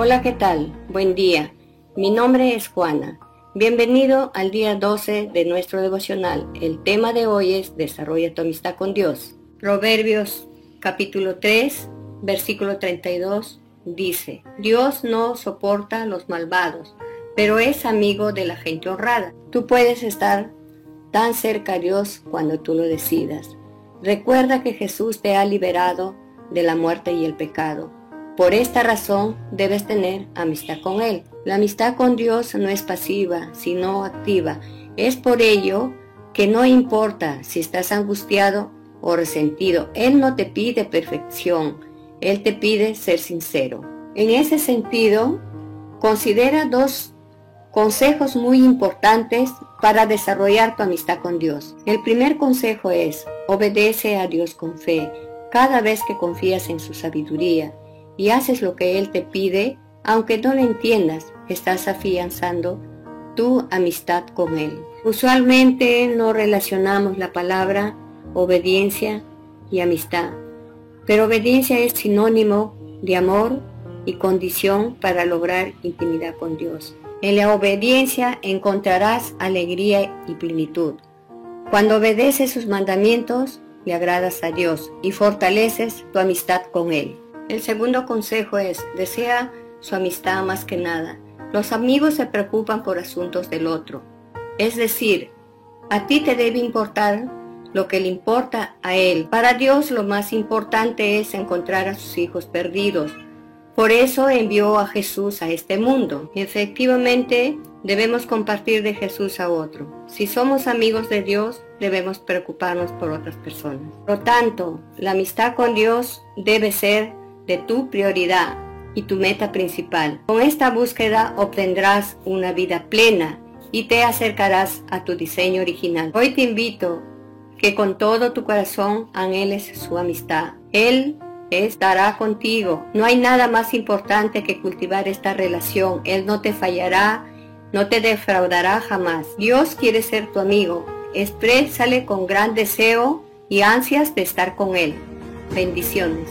Hola, ¿qué tal? Buen día. Mi nombre es Juana. Bienvenido al día 12 de nuestro devocional. El tema de hoy es Desarrolla tu amistad con Dios. Proverbios capítulo 3, versículo 32 dice, Dios no soporta a los malvados, pero es amigo de la gente honrada. Tú puedes estar tan cerca a Dios cuando tú lo decidas. Recuerda que Jesús te ha liberado de la muerte y el pecado. Por esta razón debes tener amistad con Él. La amistad con Dios no es pasiva, sino activa. Es por ello que no importa si estás angustiado o resentido. Él no te pide perfección, Él te pide ser sincero. En ese sentido, considera dos consejos muy importantes para desarrollar tu amistad con Dios. El primer consejo es, obedece a Dios con fe. Cada vez que confías en su sabiduría, y haces lo que Él te pide, aunque no lo entiendas, estás afianzando tu amistad con Él. Usualmente no relacionamos la palabra obediencia y amistad, pero obediencia es sinónimo de amor y condición para lograr intimidad con Dios. En la obediencia encontrarás alegría y plenitud. Cuando obedeces sus mandamientos, le agradas a Dios y fortaleces tu amistad con Él. El segundo consejo es, desea su amistad más que nada. Los amigos se preocupan por asuntos del otro. Es decir, a ti te debe importar lo que le importa a Él. Para Dios lo más importante es encontrar a sus hijos perdidos. Por eso envió a Jesús a este mundo. Y efectivamente debemos compartir de Jesús a otro. Si somos amigos de Dios, debemos preocuparnos por otras personas. Por lo tanto, la amistad con Dios debe ser de tu prioridad y tu meta principal. Con esta búsqueda obtendrás una vida plena y te acercarás a tu diseño original. Hoy te invito que con todo tu corazón anheles su amistad. Él estará contigo. No hay nada más importante que cultivar esta relación. Él no te fallará, no te defraudará jamás. Dios quiere ser tu amigo. Exprésale con gran deseo y ansias de estar con Él. Bendiciones.